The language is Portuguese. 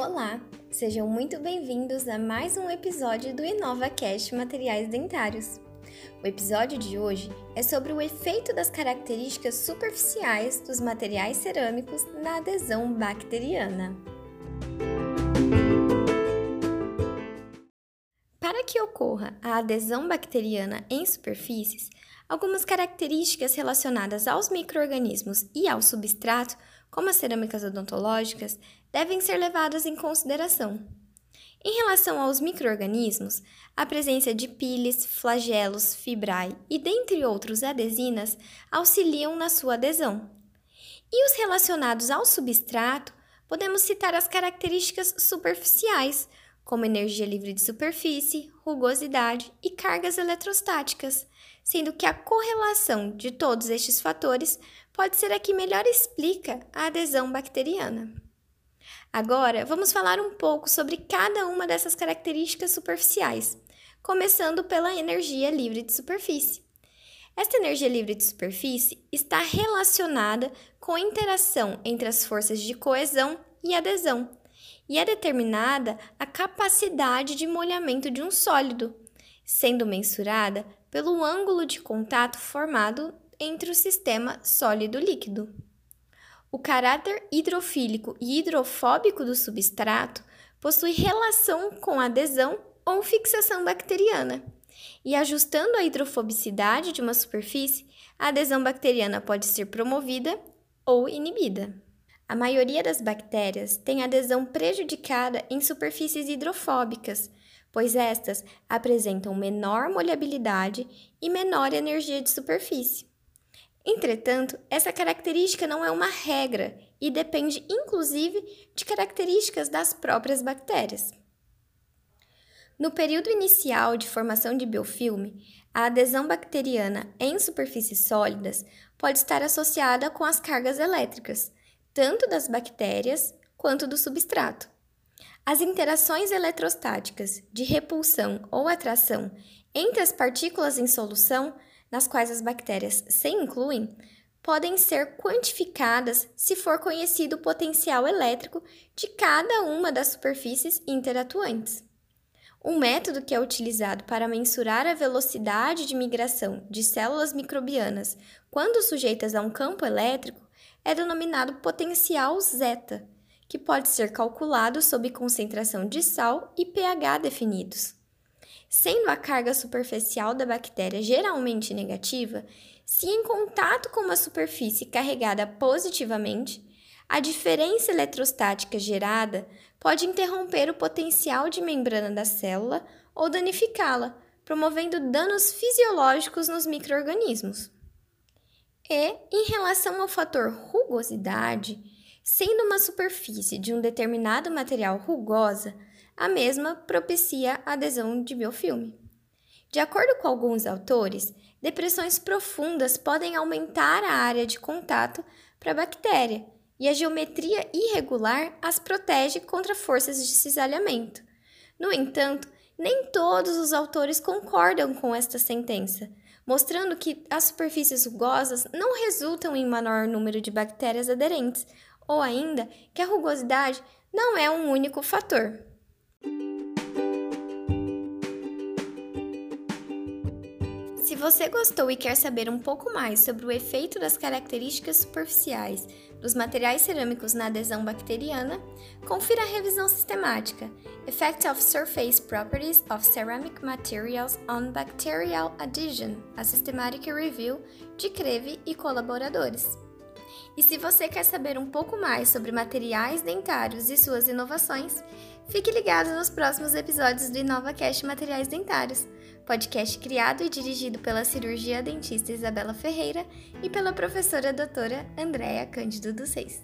Olá, sejam muito bem-vindos a mais um episódio do InovaCast Materiais Dentários. O episódio de hoje é sobre o efeito das características superficiais dos materiais cerâmicos na adesão bacteriana. Para que ocorra a adesão bacteriana em superfícies, algumas características relacionadas aos microorganismos e ao substrato, como as cerâmicas odontológicas, devem ser levadas em consideração. Em relação aos microorganismos, a presença de piles, flagelos, fibrae e dentre outros adesinas auxiliam na sua adesão. E os relacionados ao substrato, podemos citar as características superficiais, como energia livre de superfície, rugosidade e cargas eletrostáticas, sendo que a correlação de todos estes fatores pode ser a que melhor explica a adesão bacteriana. Agora, vamos falar um pouco sobre cada uma dessas características superficiais, começando pela energia livre de superfície. Esta energia livre de superfície está relacionada com a interação entre as forças de coesão e adesão, e é determinada a capacidade de molhamento de um sólido, sendo mensurada pelo ângulo de contato formado entre o sistema sólido-líquido. O caráter hidrofílico e hidrofóbico do substrato possui relação com adesão ou fixação bacteriana. E ajustando a hidrofobicidade de uma superfície, a adesão bacteriana pode ser promovida ou inibida. A maioria das bactérias tem adesão prejudicada em superfícies hidrofóbicas, pois estas apresentam menor molhabilidade e menor energia de superfície. Entretanto, essa característica não é uma regra e depende inclusive de características das próprias bactérias. No período inicial de formação de biofilme, a adesão bacteriana em superfícies sólidas pode estar associada com as cargas elétricas, tanto das bactérias quanto do substrato. As interações eletrostáticas de repulsão ou atração entre as partículas em solução nas quais as bactérias se incluem, podem ser quantificadas se for conhecido o potencial elétrico de cada uma das superfícies interatuantes. Um método que é utilizado para mensurar a velocidade de migração de células microbianas quando sujeitas a um campo elétrico é denominado potencial zeta, que pode ser calculado sob concentração de sal e pH definidos. Sendo a carga superficial da bactéria geralmente negativa, se em contato com uma superfície carregada positivamente, a diferença eletrostática gerada pode interromper o potencial de membrana da célula ou danificá-la, promovendo danos fisiológicos nos microorganismos. E, em relação ao fator rugosidade, sendo uma superfície de um determinado material rugosa, a mesma propicia a adesão de biofilme. De acordo com alguns autores, depressões profundas podem aumentar a área de contato para a bactéria e a geometria irregular as protege contra forças de cisalhamento. No entanto, nem todos os autores concordam com esta sentença, mostrando que as superfícies rugosas não resultam em menor número de bactérias aderentes, ou ainda que a rugosidade não é um único fator. Você gostou e quer saber um pouco mais sobre o efeito das características superficiais dos materiais cerâmicos na adesão bacteriana, confira a revisão sistemática Effect of Surface Properties of Ceramic Materials on Bacterial Adhesion, a Systematic Review de Creve e colaboradores. E se você quer saber um pouco mais sobre materiais dentários e suas inovações, fique ligado nos próximos episódios do InovaCast Materiais Dentários podcast criado e dirigido pela cirurgia dentista Isabela Ferreira e pela professora doutora Andréa Cândido dos Reis.